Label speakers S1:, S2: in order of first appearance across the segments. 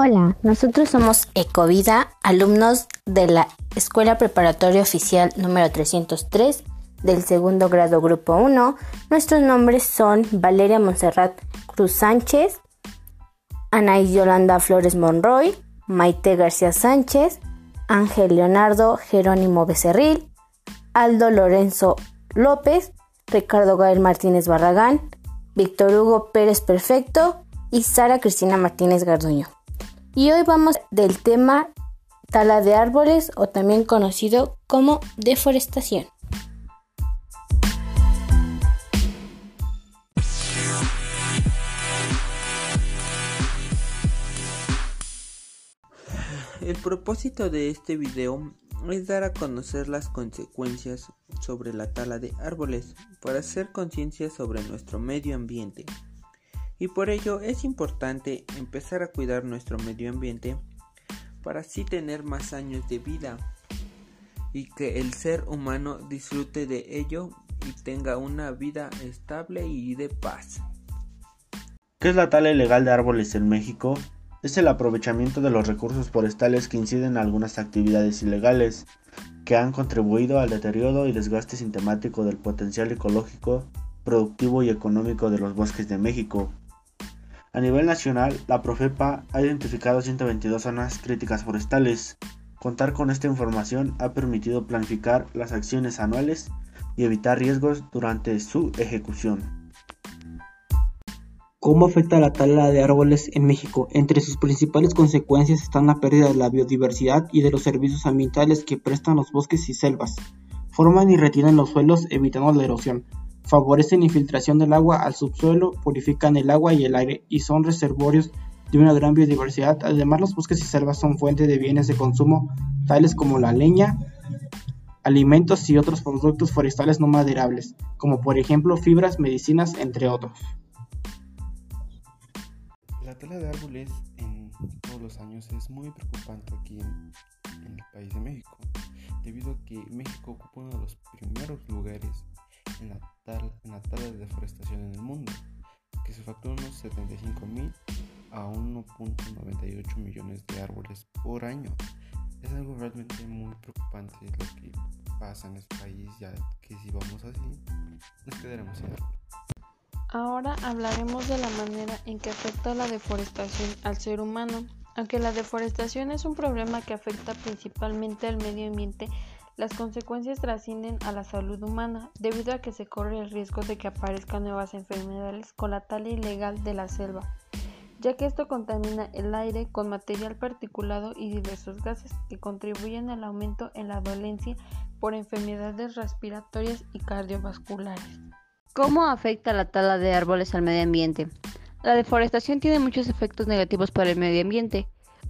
S1: Hola, nosotros somos Ecovida, alumnos de la Escuela Preparatoria Oficial número 303 del segundo grado Grupo 1. Nuestros nombres son Valeria Monserrat Cruz Sánchez, Anaís Yolanda Flores Monroy, Maite García Sánchez, Ángel Leonardo Jerónimo Becerril, Aldo Lorenzo López, Ricardo Gael Martínez Barragán, Víctor Hugo Pérez Perfecto y Sara Cristina Martínez Garduño. Y hoy vamos del tema tala de árboles o también conocido como deforestación.
S2: El propósito de este video es dar a conocer las consecuencias sobre la tala de árboles para hacer conciencia sobre nuestro medio ambiente y por ello es importante empezar a cuidar nuestro medio ambiente para así tener más años de vida y que el ser humano disfrute de ello y tenga una vida estable y de paz.
S3: ¿Qué es la tala ilegal de árboles en México? Es el aprovechamiento de los recursos forestales que inciden en algunas actividades ilegales que han contribuido al deterioro y desgaste sistemático del potencial ecológico, productivo y económico de los bosques de México. A nivel nacional, la Profepa ha identificado 122 zonas críticas forestales. Contar con esta información ha permitido planificar las acciones anuales y evitar riesgos durante su ejecución.
S4: ¿Cómo afecta la tala de árboles en México? Entre sus principales consecuencias están la pérdida de la biodiversidad y de los servicios ambientales que prestan los bosques y selvas. Forman y retienen los suelos evitando la erosión, favorecen infiltración del agua al subsuelo, purifican el agua y el aire y son reservorios de una gran biodiversidad. Además, los bosques y selvas son fuente de bienes de consumo tales como la leña, alimentos y otros productos forestales no maderables, como por ejemplo fibras, medicinas, entre otros.
S5: La tala de árboles en todos los años es muy preocupante aquí en el país de México, debido a que México ocupa uno de los primeros lugares en la, tala de deforestación en el mundo, que se factura unos 75 mil a 1.98 millones de árboles por año. Es algo realmente muy preocupante lo que pasa en este país, ya que si vamos así, nos quedaremos sin árboles.
S6: Ahora hablaremos de la manera en que afecta la deforestación al ser humano. Aunque la deforestación es un problema que afecta principalmente al medio ambiente, las consecuencias trascienden a la salud humana, debido a que se corre el riesgo de que aparezcan nuevas enfermedades con la tala ilegal de la selva, ya que esto contamina el aire con material particulado y diversos gases que contribuyen al aumento en la dolencia por enfermedades respiratorias y cardiovasculares.
S1: ¿Cómo afecta la tala de árboles al medio ambiente? La deforestación tiene muchos efectos negativos para el medio ambiente.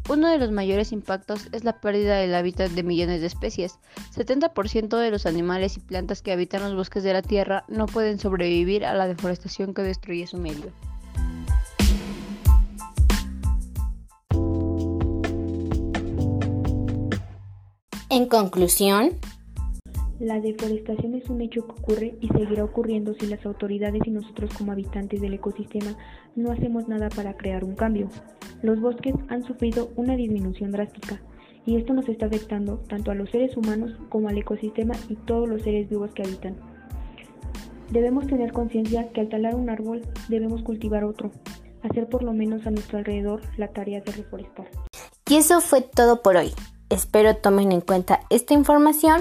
S1: Uno de los mayores impactos es la pérdida del hábitat de millones de especies. 70% de los animales y plantas que habitan los bosques de la Tierra no pueden sobrevivir a la deforestación que destruye su medio. En conclusión,
S7: la deforestación es un hecho que ocurre y seguirá ocurriendo si las autoridades y nosotros como habitantes del ecosistema no hacemos nada para crear un cambio. Los bosques han sufrido una disminución drástica y esto nos está afectando tanto a los seres humanos como al ecosistema y todos los seres vivos que habitan. Debemos tener conciencia que al talar un árbol debemos cultivar otro, hacer por lo menos a nuestro alrededor la tarea de reforestar.
S1: Y eso fue todo por hoy. Espero tomen en cuenta esta información